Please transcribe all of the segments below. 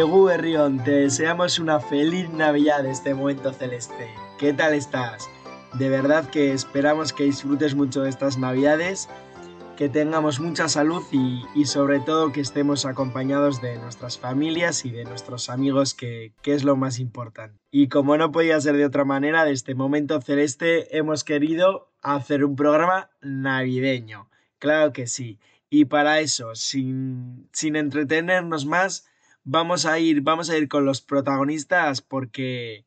Iragüen. te deseamos una feliz Navidad de este momento celeste. ¿Qué tal estás? De verdad que esperamos que disfrutes mucho de estas Navidades, que tengamos mucha salud y, sobre todo que estemos acompañados de nuestras familias y de nuestros amigos, que, que es lo más importante. Y como no podía ser de otra manera, de este momento celeste hemos querido hacer un programa navideño. Claro que sí. Y para eso, sin, sin entretenernos más, vamos a ir, vamos a ir con los protagonistas porque,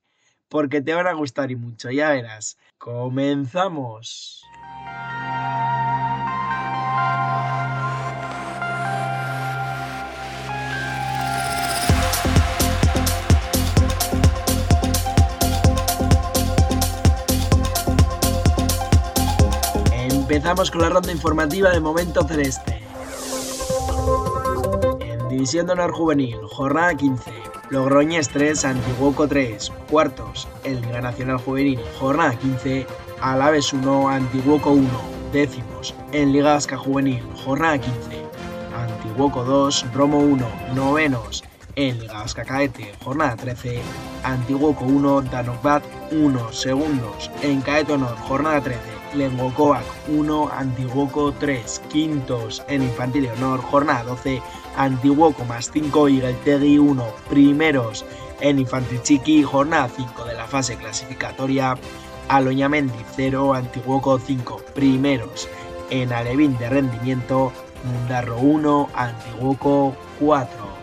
porque te van a gustar y mucho, ya verás. Comenzamos. Empezamos con la ronda informativa de Momento Celeste. División de Honor Juvenil, jornada 15. Logroñés 3, Antiguoco 3. Cuartos, el Liga Nacional Juvenil, jornada 15. Alaves 1, Antiguoco 1. Décimos, en Liga Vasca Juvenil, jornada 15. Antiguoco 2, Romo 1. Novenos, en Liga Vasca Caete, jornada 13. Antiguoco 1, Danokbat 1. Segundos, en Caete Honor, jornada 13. Lengocoac 1, Antiguoco 3. Quintos, en Infantil Honor, jornada 12. Antiguoco más 5 y Galtegui 1. Primeros en Infantichiqui, jornada 5 de la fase clasificatoria. Aloñamendi 0, Antiguoco 5. Primeros en Alevín de rendimiento. Mundarro 1, Antiguoco 4.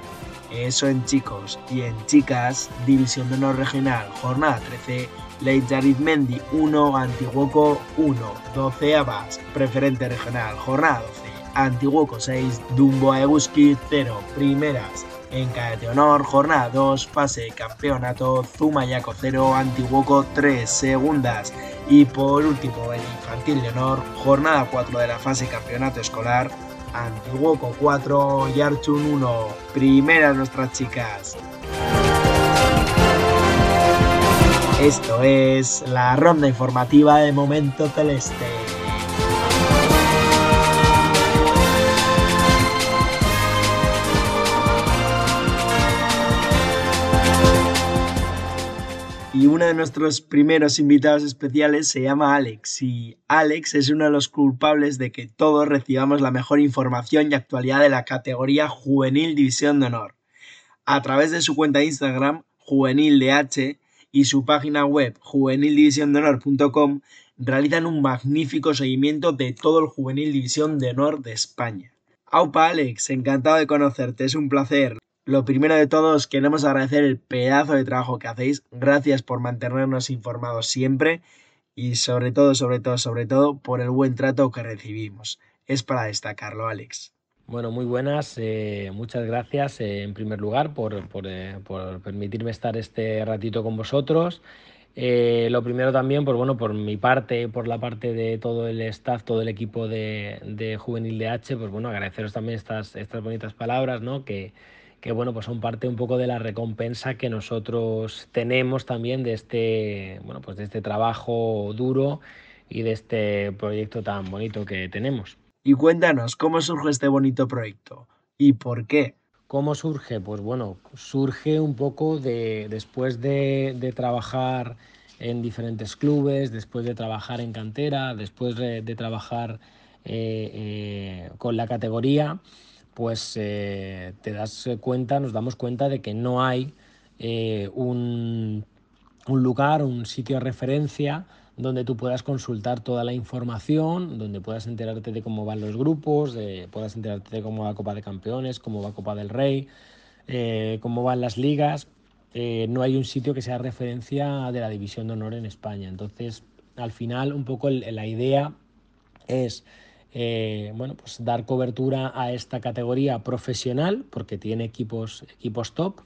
Eso en chicos y en chicas, División de Honor Regional, jornada 13. Leitzarizmendi 1, Antiguoco 1. 12 Abas, preferente regional, jornada 12. Antiguoco 6, Dumbo Eguski 0, primeras. En Caete Honor, jornada 2, fase campeonato, Zumayaco 0, Antiguoco 3, segundas. Y por último, en Infantil de Honor, jornada 4 de la fase campeonato escolar, Antiguoco 4, Yarchun 1, primeras nuestras chicas. Esto es la ronda informativa de Momento Celeste. Y uno de nuestros primeros invitados especiales se llama Alex y Alex es uno de los culpables de que todos recibamos la mejor información y actualidad de la categoría Juvenil División de Honor. A través de su cuenta de Instagram, JuvenilDH, y su página web juvenildivisiondehonor.com realizan un magnífico seguimiento de todo el Juvenil División de Honor de España. Aupa Alex, encantado de conocerte, es un placer. Lo primero de todos, queremos agradecer el pedazo de trabajo que hacéis. Gracias por mantenernos informados siempre y sobre todo, sobre todo, sobre todo, por el buen trato que recibimos. Es para destacarlo, Alex. Bueno, muy buenas. Eh, muchas gracias eh, en primer lugar por, eh, por, permitirme estar este ratito con vosotros. lo primero también, pues bueno, por mi parte, por la parte de todo el staff, todo el equipo de, de Juvenil DH, pues bueno, agradeceros también estas, estas bonitas palabras, ¿no? Que, que bueno, pues son parte un poco de la recompensa que nosotros tenemos también de este, bueno, pues de este trabajo duro y de este proyecto tan bonito que tenemos. Y cuéntanos, ¿cómo surge este bonito proyecto? ¿Y por qué? ¿Cómo surge? Pues bueno, surge un poco de después de, trabajar en diferentes clubes, después de trabajar en cantera, después de, trabajar eh, eh, con la categoría, pues eh, te das cuenta, nos damos cuenta de que no hay un, un lugar, un sitio de referencia donde tú puedas consultar toda la información, donde puedas enterarte de cómo van los grupos, puedas enterarte de cómo va Copa de Campeones, cómo va Copa del Rey, eh, cómo van las ligas. Eh, no hay un sitio que sea referencia de la División de Honor en España. Entonces, al final, un poco la idea es eh, bueno, pues dar cobertura a esta categoría profesional, porque tiene equipos, equipos top,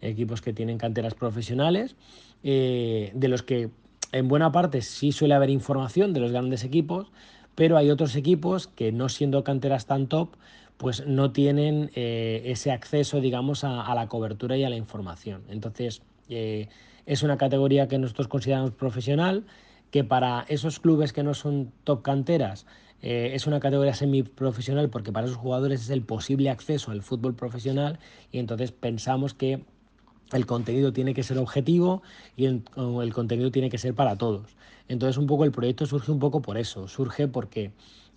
equipos que tienen canteras profesionales, de los que en buena parte sí suele haber información de los grandes equipos, pero hay otros equipos que no siendo canteras tan top, pues no tienen eh, ese acceso, digamos, a, la cobertura y a la información. Entonces, eh, es una categoría que nosotros consideramos profesional, que para esos clubes que no son top canteras, eh, es una categoría semiprofesional porque para esos jugadores es el posible acceso al fútbol profesional y entonces pensamos que el contenido tiene que ser objetivo y el, contenido tiene que ser para todos. Entonces un poco el proyecto surge un poco por eso, surge porque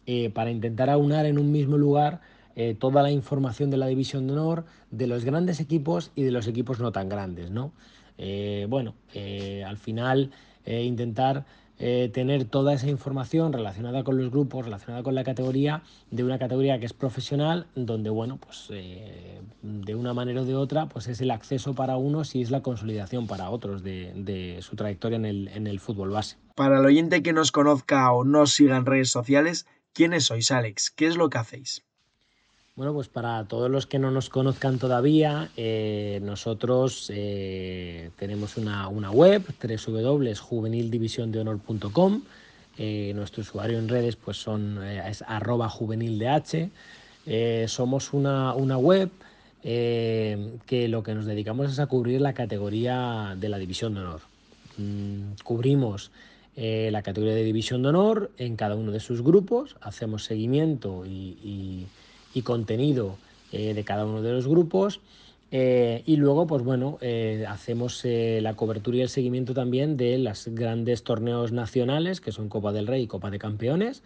eh, para intentar aunar en un mismo lugar eh, toda la información de la división de honor, de los grandes equipos y de los equipos no tan grandes, ¿no? Bueno, al final intentar eh, tener toda esa información relacionada con los grupos, relacionada con la categoría, de una categoría que es profesional, donde, bueno, pues eh, de una manera o de otra, pues es el acceso para unos y es la consolidación para otros de, su trayectoria en el, en el fútbol base. Para el oyente que nos conozca o no siga en redes sociales, ¿quiénes sois, Alex? ¿Qué es lo que hacéis? Bueno, pues para todos los que no nos conozcan todavía, eh, nosotros eh, tenemos una, web, www.juvenildivisiondehonor.com. Eh, nuestro usuario en redes pues son, es arroba juvenildh. somos una, web que lo que nos dedicamos es a cubrir la categoría de la División de Honor. Mm, cubrimos la categoría de División de Honor en cada uno de sus grupos, hacemos seguimiento y contenido eh, de cada uno de los grupos. Eh, y luego, pues bueno, eh, hacemos la cobertura y el seguimiento también de los grandes torneos nacionales, que son Copa del Rey y Copa de Campeones.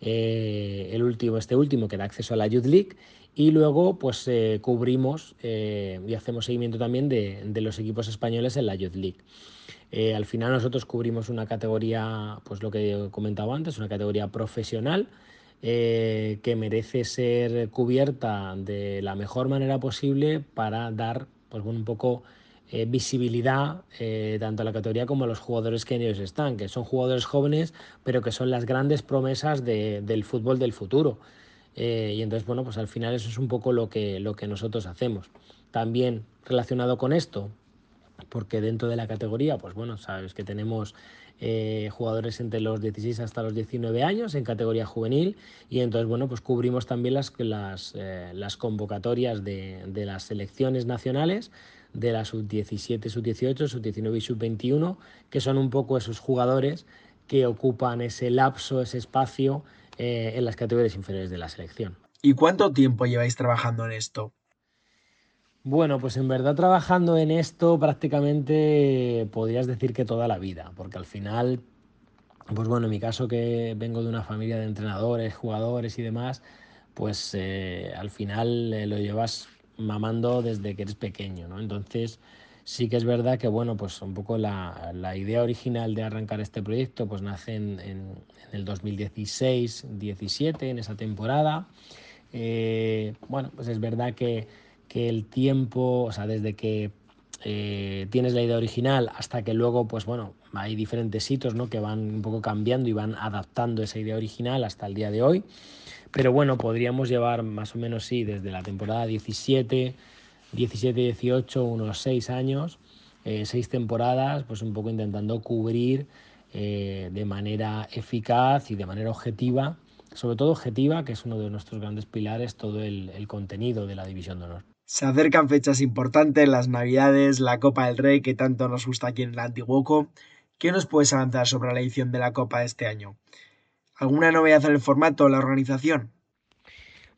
el último, este último que da acceso a la Youth League. Y luego, pues cubrimos y hacemos seguimiento también de, de, los equipos españoles en la Youth League. al final nosotros cubrimos una categoría, pues lo que he comentado antes, una categoría profesional eh, que merece ser cubierta de la mejor manera posible para dar pues, un poco eh, visibilidad eh, tanto a la categoría como a los jugadores que en ellos están, que son jugadores jóvenes, pero que son las grandes promesas del fútbol del futuro. y entonces, bueno, pues al final eso es un poco lo que, lo que nosotros hacemos. También relacionado con esto, porque dentro de la categoría, pues bueno, sabes que tenemos eh, jugadores entre los 16 hasta los 19 años en categoría juvenil y entonces bueno pues cubrimos también las, las, eh, convocatorias de, de, las selecciones nacionales de la sub-17, sub-18, sub-19 y sub-21 que son un poco esos jugadores que ocupan ese lapso, ese espacio eh, en las categorías inferiores de la selección. ¿Y cuánto tiempo lleváis trabajando en esto? Bueno, pues en verdad trabajando en esto prácticamente podrías decir que toda la vida, porque al final, pues bueno, en mi caso que vengo de una familia de entrenadores, jugadores y demás, pues eh, al final eh, lo llevas mamando desde que eres pequeño, ¿no? Entonces sí que es verdad que, bueno, pues un poco la, idea original de arrancar este proyecto pues nace en, el 2016-17, en esa temporada. Eh, bueno, pues es verdad que que el tiempo, o sea, desde que eh, tienes la idea original hasta que luego, pues bueno, hay diferentes hitos ¿no? que van un poco cambiando y van adaptando esa idea original hasta el día de hoy. Pero bueno, podríamos llevar más o menos, sí, desde la temporada 17, 17, 18, unos 6 años, eh, 6 temporadas, pues un poco intentando cubrir eh, de manera eficaz y de manera objetiva, sobre todo objetiva, que es uno de nuestros grandes pilares, todo el, el contenido de la División de Honor. Se acercan fechas importantes, las Navidades, la Copa del Rey, que tanto nos gusta aquí en el Antiguoco. ¿Qué nos puedes avanzar sobre la edición de la Copa de este año? ¿Alguna novedad en el formato o la organización?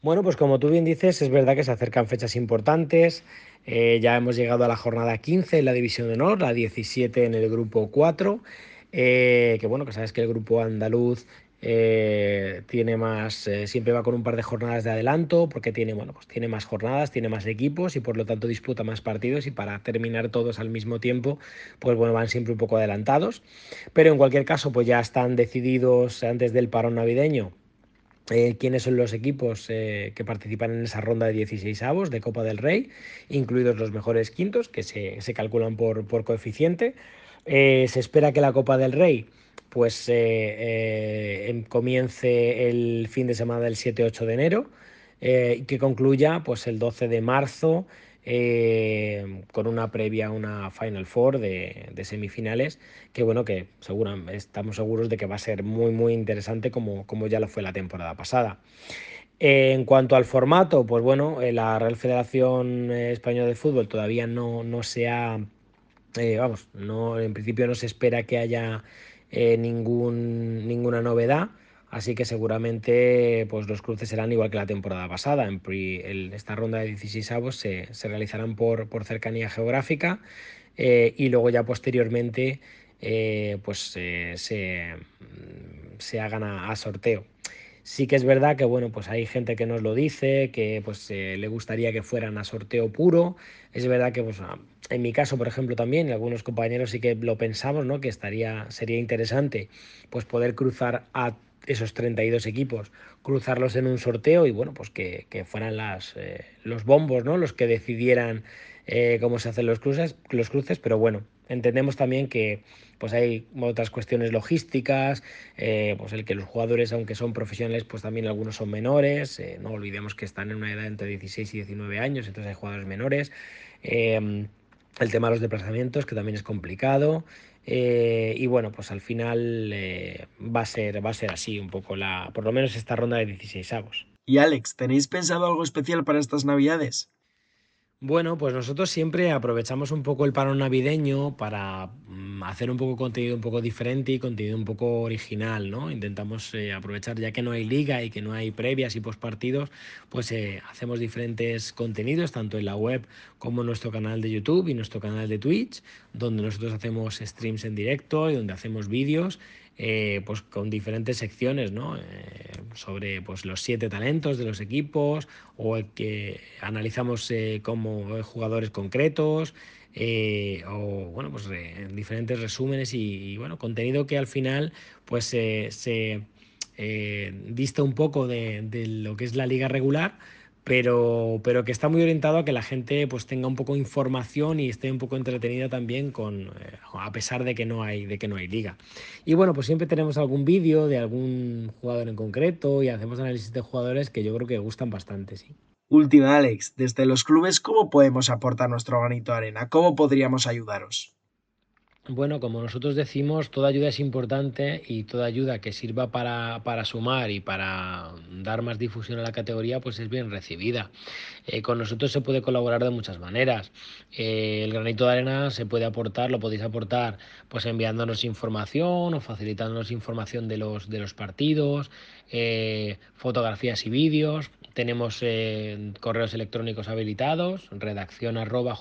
Bueno, pues como tú bien dices, es verdad que se acercan fechas importantes. Eh, ya hemos llegado a la jornada 15 en la División de Honor, la 17 en el grupo 4. Eh, que bueno, que sabes que el grupo andaluz eh, tiene más, siempre va con un par de jornadas de adelanto, porque tiene, bueno, pues tiene más jornadas, tiene más equipos y por lo tanto disputa más partidos y para terminar todos al mismo tiempo, pues bueno, van siempre un poco adelantados. Pero en cualquier caso, pues ya están decididos antes del parón navideño eh, quiénes son los equipos eh, que participan en esa ronda de 16 avos de Copa del Rey, incluidos los mejores quintos, que se, calculan por, por coeficiente. Eh, se espera que la Copa del Rey pues em, comience el fin de semana del 7-8 de enero y que concluya pues el 12 de marzo eh, con una previa, una Final Four de, semifinales, que bueno, que estamos seguros de que va a ser muy, muy interesante como, como ya lo fue la temporada pasada. en cuanto al formato, pues bueno, eh, la Real Federación Española de Fútbol todavía no, no se ha, eh, vamos, no, en principio no se espera que haya ningún, ninguna novedad. Así que seguramente pues, los cruces serán igual que la temporada pasada. En esta ronda de 16 avos se, realizarán por, cercanía geográfica eh, y luego ya posteriormente eh, pues, eh, se, se, hagan a, sorteo. Sí que es verdad que bueno, pues hay gente que nos lo dice, que pues le gustaría que fueran a sorteo puro. Es verdad que pues, en mi caso, por ejemplo, también, algunos compañeros sí que lo pensamos, ¿no? Que estaría, sería interesante pues poder cruzar a esos 32 equipos, cruzarlos en un sorteo y bueno, pues que, fueran las, eh, los bombos, ¿no? Los que decidieran eh, cómo se hacen los cruces, los cruces, pero bueno, entendemos también que pues hay otras cuestiones logísticas, eh, pues el que los jugadores, aunque son profesionales, pues también algunos son menores, no olvidemos que están en una edad entre 16 y 19 años, entonces hay jugadores menores. el tema de los desplazamientos, que también es complicado. Eh, y bueno, pues al final eh, va, a ser, va a ser así un poco la, por lo menos esta ronda de 16 avos. Y Alex, ¿tenéis pensado algo especial para estas navidades? Bueno, pues nosotros siempre aprovechamos un poco el parón navideño para mm, hacer un poco contenido un poco diferente y contenido un poco original, ¿no? Intentamos eh, aprovechar, ya que no hay liga y que no hay previas y postpartidos, pues eh, hacemos diferentes contenidos, tanto en la web como en nuestro canal de YouTube y nuestro canal de Twitch, donde nosotros hacemos streams en directo y donde hacemos vídeos eh, pues con diferentes secciones, ¿no? Eh, sobre pues, los siete talentos de los equipos o que analizamos eh, como jugadores concretos o bueno, pues diferentes resúmenes y, bueno, contenido que al final pues se dista un poco de lo que es la liga regular pero, pero que está muy orientado a que la gente pues tenga un poco de información y esté un poco entretenida también con, eh, a pesar de que no hay, de que no hay liga. Y bueno, pues siempre tenemos algún vídeo de algún jugador en concreto y hacemos análisis de jugadores que yo creo que gustan bastante, sí. Última, Alex, desde los clubes, ¿cómo podemos aportar nuestro granito de arena? ¿Cómo podríamos ayudaros? Bueno, como nosotros decimos, toda ayuda es importante y toda ayuda que sirva para, para sumar y para dar más difusión a la categoría, pues es bien recibida. Eh, con nosotros se puede colaborar de muchas maneras. Eh, el granito de arena se puede aportar, lo podéis aportar pues enviándonos información o facilitándonos información de los, de los partidos, eh, fotografías y vídeos. Tenemos correos electrónicos habilitados, redacción arroba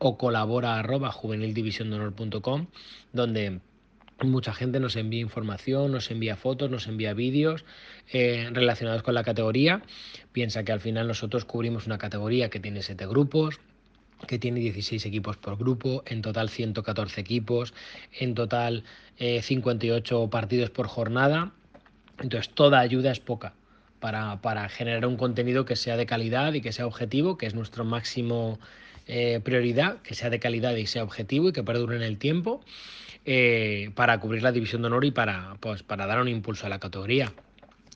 o colabora arroba juvenildivisiondehonor.com donde mucha gente nos envía información, nos envía fotos, nos envía vídeos eh, relacionados con la categoría. Piensa que al final nosotros cubrimos una categoría que tiene siete grupos, que tiene 16 equipos por grupo, en total 114 equipos, en total 58 eh, partidos por jornada. Entonces toda ayuda es poca para, para generar un contenido que sea de calidad y que sea objetivo, que es nuestro máximo eh, prioridad, que sea de calidad y sea objetivo y que perdure en el tiempo eh, para cubrir la división de honor y para, pues, para dar un impulso a la categoría.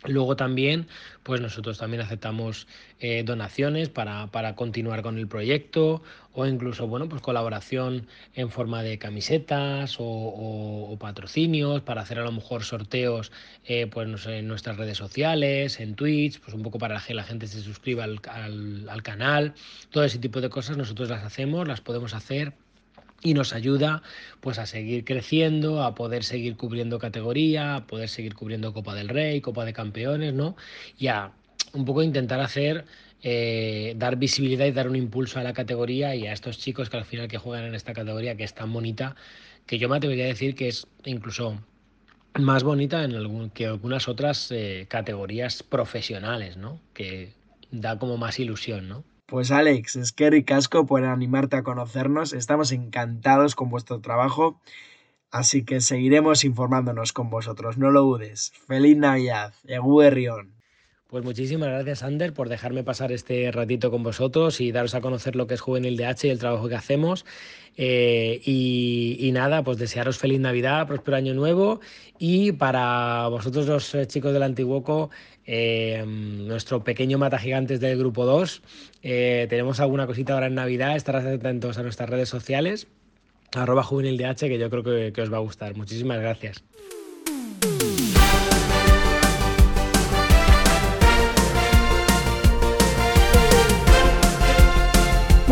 Luego también, pues nosotros también aceptamos eh, donaciones para, continuar con el proyecto o incluso, bueno, pues colaboración en forma de camisetas o, patrocinios para hacer a lo mejor sorteos eh, pues en nuestras redes sociales, en Twitch, pues un poco para que la gente se suscriba al, al canal. Todo ese tipo de cosas nosotros las hacemos, las podemos hacer y nos ayuda pues a seguir creciendo, a poder seguir cubriendo categoría, a poder seguir cubriendo Copa del Rey, Copa de Campeones, ¿no? Y a un poco intentar hacer eh, dar visibilidad y dar un impulso a la categoría y a estos chicos que al final que juegan en esta categoría que es tan bonita, que yo me atrevería a decir que es incluso más bonita en algún, que algunas otras eh, categorías profesionales, ¿no? Que da como más ilusión, ¿no? Pues Alex, es que ricasco por animarte a conocernos. Estamos encantados con vuestro trabajo, así que seguiremos informándonos con vosotros, no lo dudes. Feliz Navidad, Eguerrión. Pues muchísimas gracias, Ander, por dejarme pasar este ratito con vosotros y daros a conocer lo que es Juvenil DH y el trabajo que hacemos. Eh, y, nada, pues desearos feliz Navidad, próspero año nuevo y para vosotros los eh, chicos del Antiguoco, eh, nuestro pequeño mata gigantes del grupo 2, tenemos alguna cosita ahora en Navidad, estarás atentos a nuestras redes sociales, arroba juvenil DH, que yo creo que os va a gustar. Muchísimas gracias.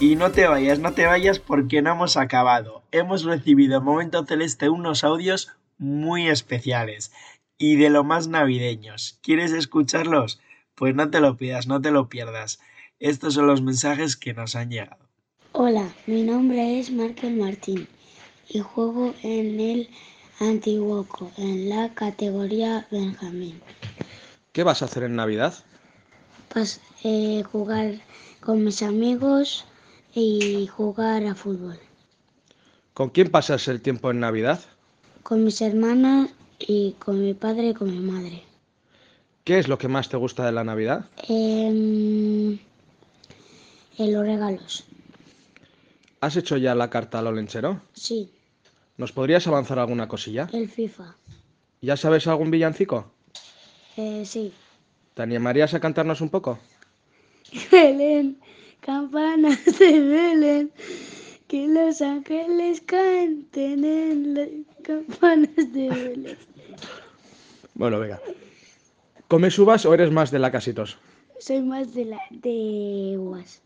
Y no te vayas, no te vayas porque no hemos acabado. Hemos recibido en Momento Celeste unos audios muy especiales y de lo más navideños. ¿Quieres escucharlos? Pues no te lo pidas, no te lo pierdas. Estos son los mensajes que nos han llegado. Hola, mi nombre es Markel Martín y juego en el Antiguoco, en la categoría Benjamín. ¿Qué vas a hacer en Navidad? Pues eh, jugar con mis amigos, y jugar a fútbol. ¿Con quién pasas el tiempo en Navidad? Con mis hermanas y con mi padre y con mi madre. ¿Qué es lo que más te gusta de la Navidad? Eh, los regalos. ¿Has hecho ya la carta al olenchero? Sí. ¿Nos podrías avanzar alguna cosilla? El FIFA. ¿Ya sabes algún villancico? Eh, sí. ¿Te animarías a cantarnos un poco? Belén, campanas de Belén, que los ángeles canten en las campanas de Belén. Bueno, venga. ¿Comes uvas o eres más de la casitos? Soy más de la de uvas.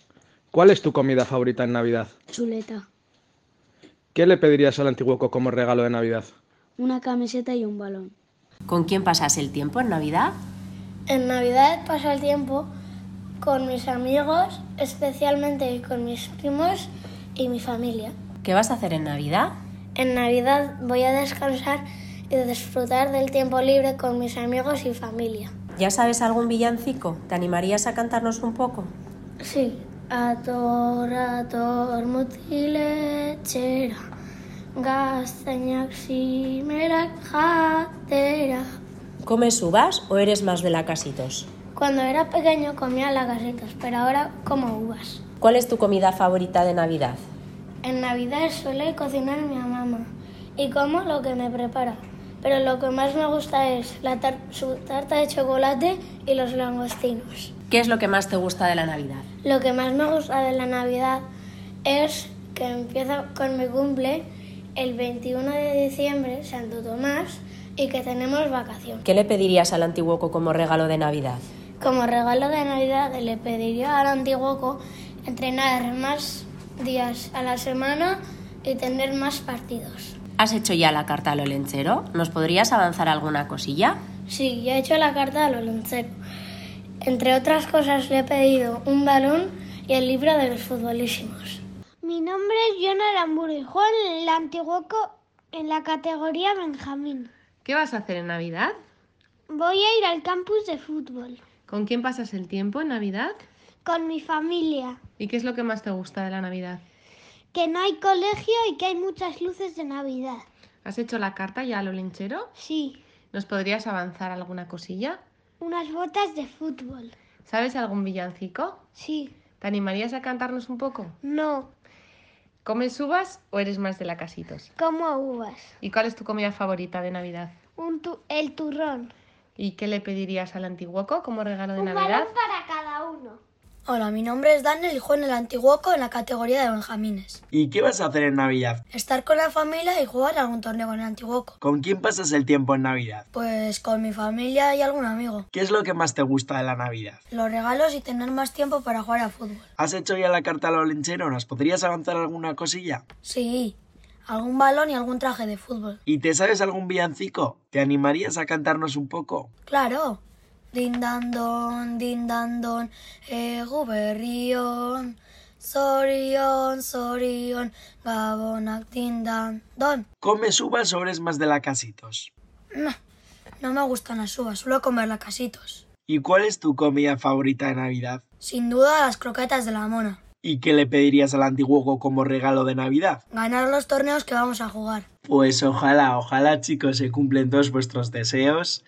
¿Cuál es tu comida favorita en Navidad? Chuleta. ¿Qué le pedirías al antiguoco como regalo de Navidad? Una camiseta y un balón. ¿Con quién pasas el tiempo en Navidad? En Navidad paso el tiempo con mis amigos, especialmente con mis primos y mi familia. ¿Qué vas a hacer en Navidad? En Navidad voy a descansar y disfrutar del tiempo libre con mis amigos y familia. ¿Ya sabes algún villancico? ¿Te animarías a cantarnos un poco? Sí. Ator, ator, mutilechera, gaztainak simerak jatera. ¿Comes uvas o eres más de la casitos? Cuando era pequeño comía lagasitos, pero ahora como uvas. ¿Cuál es tu comida favorita de Navidad? En Navidad suele cocinar mi mamá y como lo que me prepara. Pero lo que más me gusta es la tar su tarta de chocolate y los langostinos. ¿Qué es lo que más te gusta de la Navidad? Lo que más me gusta de la Navidad es que empieza con mi cumple el 21 de diciembre, Santo Tomás, y que tenemos vacación. ¿Qué le pedirías al Antiguoco como regalo de Navidad? Como regalo de Navidad le pediría al Antiguoco entrenar más días a la semana y tener más partidos. ¿Has hecho ya la carta al olenchero? ¿Nos podrías avanzar alguna cosilla? Sí, ya he hecho la carta al olenchero. Entre otras cosas le he pedido un balón y el libro de los futbolísimos. Mi nombre es Jonah Aramburu y juego en el Antiguoco en la categoría Benjamín. ¿Qué vas a hacer en Navidad? Voy a ir al campus de fútbol. ¿Con quién pasas el tiempo en Navidad? Con mi familia. ¿Y qué es lo que más te gusta de la Navidad? Que no hay colegio y que hay muchas luces de Navidad. ¿Has hecho la carta ya a lo linchero? Sí. ¿Nos podrías avanzar alguna cosilla? Unas botas de fútbol. ¿Sabes algún villancico? Sí. ¿Te animarías a cantarnos un poco? No. ¿Comes uvas o eres más de la casitos? Como uvas. ¿Y cuál es tu comida favorita de Navidad? Un tu- el turrón. ¿Y qué le pedirías al antiguoco como regalo de Un Navidad? balón para cada uno. Hola, mi nombre es Daniel y juego en el Antiguoco en la categoría de Benjamines. ¿Y qué vas a hacer en Navidad? Estar con la familia y jugar algún torneo con el Antiguoco. ¿Con quién pasas el tiempo en Navidad? Pues con mi familia y algún amigo. ¿Qué es lo que más te gusta de la Navidad? Los regalos y tener más tiempo para jugar a fútbol. ¿Has hecho ya la carta a los lencheros? ¿Nos podrías avanzar alguna cosilla? Sí, algún balón y algún traje de fútbol. ¿Y te sabes algún villancico? ¿Te animarías a cantarnos un poco? Claro. Din dan don, din dan don, egu berrion. Sorion, sorion, gabonak din dan don. ¿Comes uvas o eres más de la casitos? No, no me gustan las uvas, suelo comer las casitos. ¿Y cuál es tu comida favorita de Navidad? Sin duda las croquetas de la mona. ¿Y qué le pedirías al antiguo como regalo de Navidad? Ganar los torneos que vamos a jugar. Pues ojalá, ojalá chicos se cumplen todos vuestros deseos.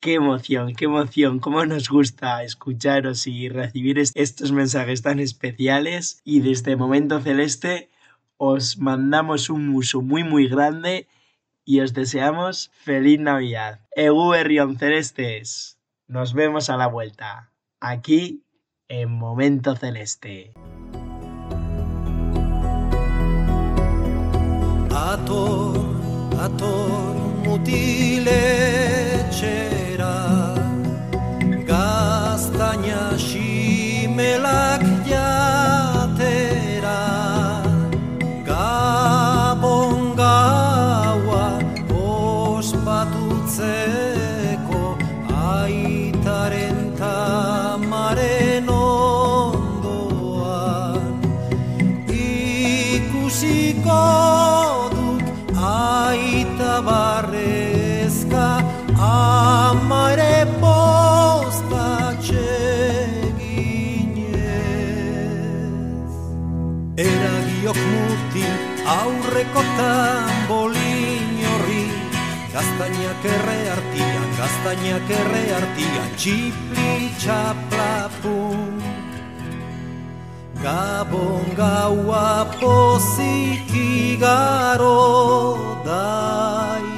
Qué emoción, qué emoción, cómo nos gusta escucharos y recibir es- estos mensajes tan especiales. Y desde Momento Celeste os mandamos un muso muy muy grande y os deseamos feliz Navidad. Berrión Celestes, nos vemos a la vuelta, aquí en Momento Celeste. Ator, ator mutiletxera Gaztaina ximelak ikusiko duk aita barrezka ama ere postatxe ginez eragiok mutil aurreko tambolin horri gaztainak erre artian, gaztainak erre artian, txipli txaplapun. Gabon gaua pozik igaro dai.